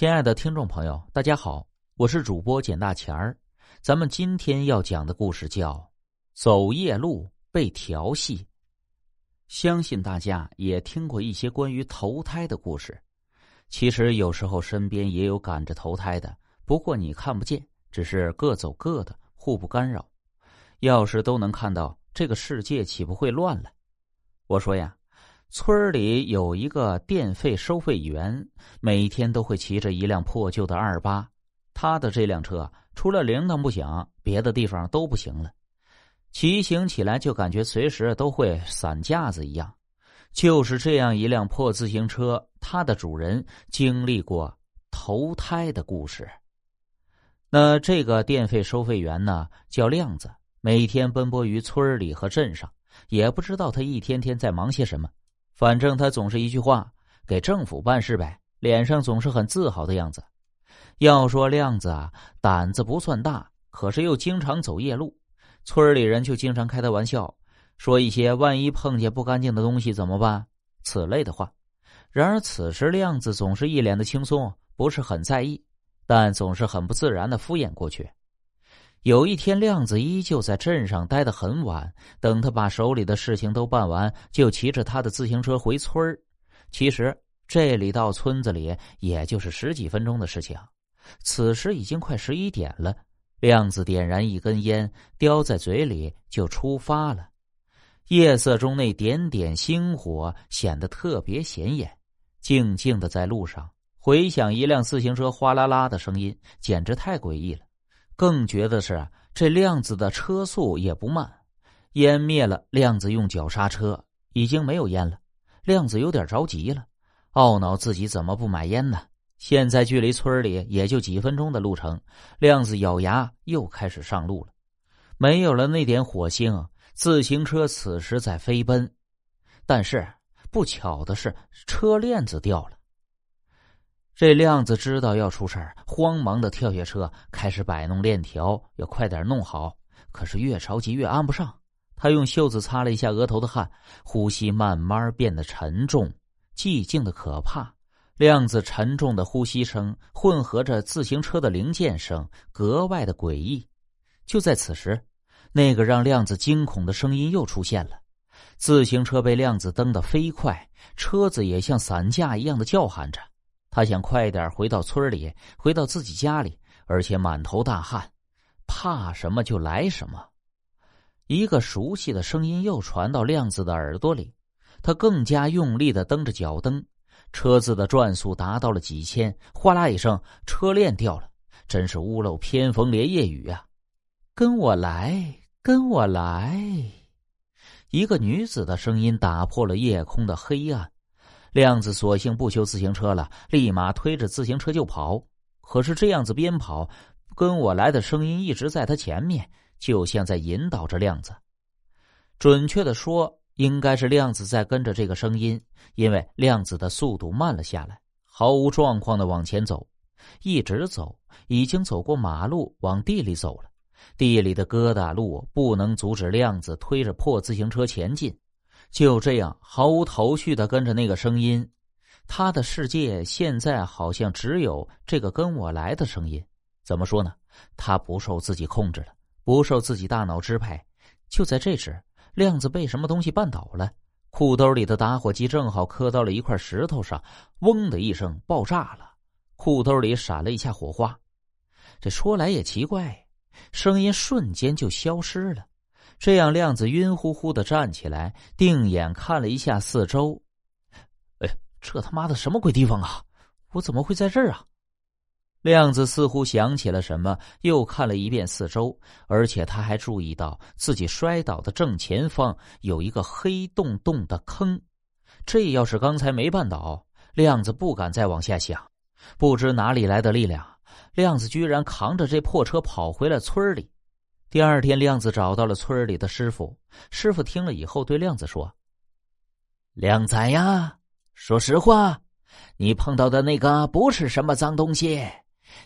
亲爱的听众朋友，大家好，我是主播简大钱儿。咱们今天要讲的故事叫《走夜路被调戏》。相信大家也听过一些关于投胎的故事。其实有时候身边也有赶着投胎的，不过你看不见，只是各走各的，互不干扰。要是都能看到，这个世界岂不会乱了？我说呀。村里有一个电费收费员，每天都会骑着一辆破旧的二八。他的这辆车除了铃铛不响，别的地方都不行了。骑行起来就感觉随时都会散架子一样。就是这样一辆破自行车，它的主人经历过投胎的故事。那这个电费收费员呢，叫亮子，每天奔波于村里和镇上，也不知道他一天天在忙些什么。反正他总是一句话，给政府办事呗，脸上总是很自豪的样子。要说亮子啊，胆子不算大，可是又经常走夜路，村里人就经常开他玩笑，说一些万一碰见不干净的东西怎么办此类的话。然而此时亮子总是一脸的轻松，不是很在意，但总是很不自然的敷衍过去。有一天，亮子依旧在镇上待得很晚。等他把手里的事情都办完，就骑着他的自行车回村儿。其实这里到村子里也就是十几分钟的事情。此时已经快十一点了，亮子点燃一根烟，叼在嘴里就出发了。夜色中那点点星火显得特别显眼。静静的在路上回想一辆自行车哗啦啦的声音，简直太诡异了。更觉得是这亮子的车速也不慢，烟灭了，亮子用脚刹车，已经没有烟了。亮子有点着急了，懊恼自己怎么不买烟呢？现在距离村里也就几分钟的路程，亮子咬牙又开始上路了。没有了那点火星，自行车此时在飞奔，但是不巧的是车链子掉了。这亮子知道要出事儿，慌忙的跳下车，开始摆弄链条，要快点弄好。可是越着急越安不上。他用袖子擦了一下额头的汗，呼吸慢慢变得沉重、寂静的可怕。亮子沉重的呼吸声混合着自行车的零件声，格外的诡异。就在此时，那个让亮子惊恐的声音又出现了。自行车被亮子蹬得飞快，车子也像散架一样的叫喊着。他想快点回到村里，回到自己家里，而且满头大汗，怕什么就来什么。一个熟悉的声音又传到亮子的耳朵里，他更加用力的蹬着脚蹬，车子的转速达到了几千，哗啦一声，车链掉了，真是屋漏偏逢连夜雨啊！跟我来，跟我来！一个女子的声音打破了夜空的黑暗。亮子索性不修自行车了，立马推着自行车就跑。可是这样子边跑，跟我来的声音一直在他前面，就像在引导着亮子。准确的说，应该是亮子在跟着这个声音，因为亮子的速度慢了下来，毫无状况的往前走，一直走，已经走过马路，往地里走了。地里的疙瘩路不能阻止亮子推着破自行车前进。就这样毫无头绪的跟着那个声音，他的世界现在好像只有这个跟我来的声音。怎么说呢？他不受自己控制了，不受自己大脑支配。就在这时，亮子被什么东西绊倒了，裤兜里的打火机正好磕到了一块石头上，嗡的一声爆炸了，裤兜里闪了一下火花。这说来也奇怪，声音瞬间就消失了。这样，亮子晕乎乎的站起来，定眼看了一下四周。哎，这他妈的什么鬼地方啊！我怎么会在这儿啊？亮子似乎想起了什么，又看了一遍四周，而且他还注意到自己摔倒的正前方有一个黑洞洞的坑。这要是刚才没绊倒，亮子不敢再往下想。不知哪里来的力量，亮子居然扛着这破车跑回了村里。第二天，亮子找到了村里的师傅。师傅听了以后，对亮子说：“亮仔呀，说实话，你碰到的那个不是什么脏东西，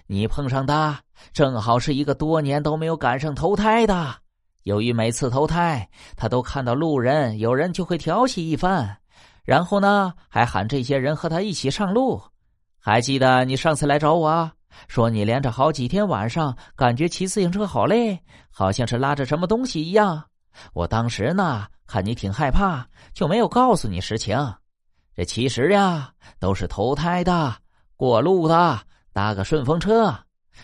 你碰上的正好是一个多年都没有赶上投胎的。由于每次投胎，他都看到路人，有人就会调戏一番，然后呢，还喊这些人和他一起上路。还记得你上次来找我，说你连着好几天晚上感觉骑自行车好累，好像是拉着什么东西一样。我当时呢，看你挺害怕，就没有告诉你实情。这其实呀，都是投胎的、过路的，搭个顺风车。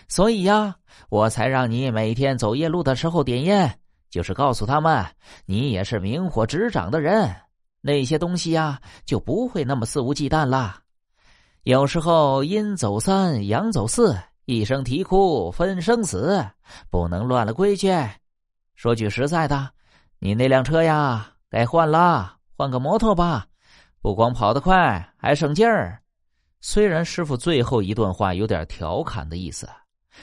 所以呀，我才让你每天走夜路的时候点烟，就是告诉他们你也是明火执掌的人，那些东西呀就不会那么肆无忌惮了。有时候阴走三，阳走四，一声啼哭分生死，不能乱了规矩。说句实在的。你那辆车呀，该换了，换个摩托吧，不光跑得快，还省劲儿。虽然师傅最后一段话有点调侃的意思，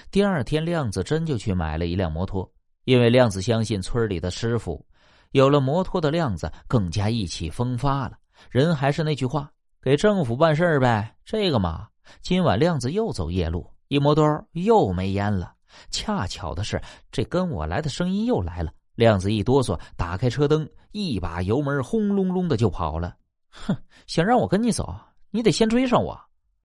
第二天亮子真就去买了一辆摩托，因为亮子相信村里的师傅，有了摩托的亮子更加意气风发了。人还是那句话，给政府办事儿呗。这个嘛，今晚亮子又走夜路，一摸兜又没烟了。恰巧的是，这跟我来的声音又来了。亮子一哆嗦，打开车灯，一把油门，轰隆隆的就跑了。哼，想让我跟你走，你得先追上我。